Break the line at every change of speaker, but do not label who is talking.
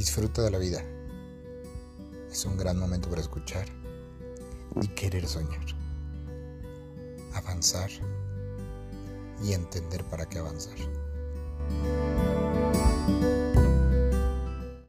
Disfruta de la vida. Es un gran momento para escuchar y querer soñar. Avanzar y entender para qué avanzar.